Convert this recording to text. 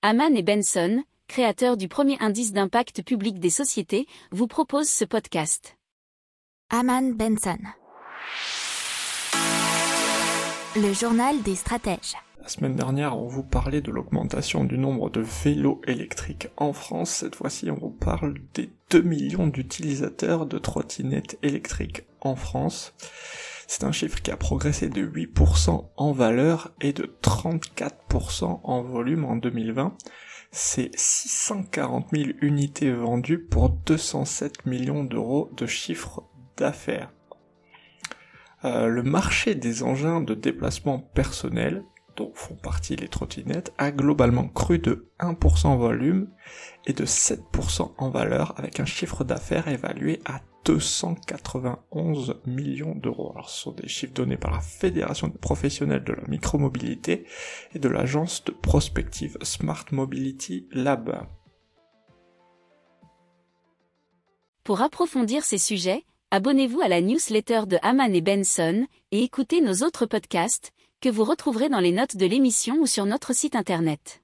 Haman et Benson, créateurs du premier indice d'impact public des sociétés, vous proposent ce podcast. Haman Benson. Le journal des stratèges. La semaine dernière, on vous parlait de l'augmentation du nombre de vélos électriques en France. Cette fois-ci, on vous parle des 2 millions d'utilisateurs de trottinettes électriques en France. C'est un chiffre qui a progressé de 8% en valeur et de 34% en volume en 2020. C'est 640 000 unités vendues pour 207 millions d'euros de chiffre d'affaires. Euh, le marché des engins de déplacement personnel, dont font partie les trottinettes, a globalement cru de 1% en volume et de 7% en valeur avec un chiffre d'affaires évalué à 291 millions d'euros. Alors ce sont des chiffres donnés par la Fédération des professionnels de la micromobilité et de l'agence de prospective Smart Mobility Lab. Pour approfondir ces sujets, abonnez-vous à la newsletter de Haman et Benson et écoutez nos autres podcasts que vous retrouverez dans les notes de l'émission ou sur notre site internet.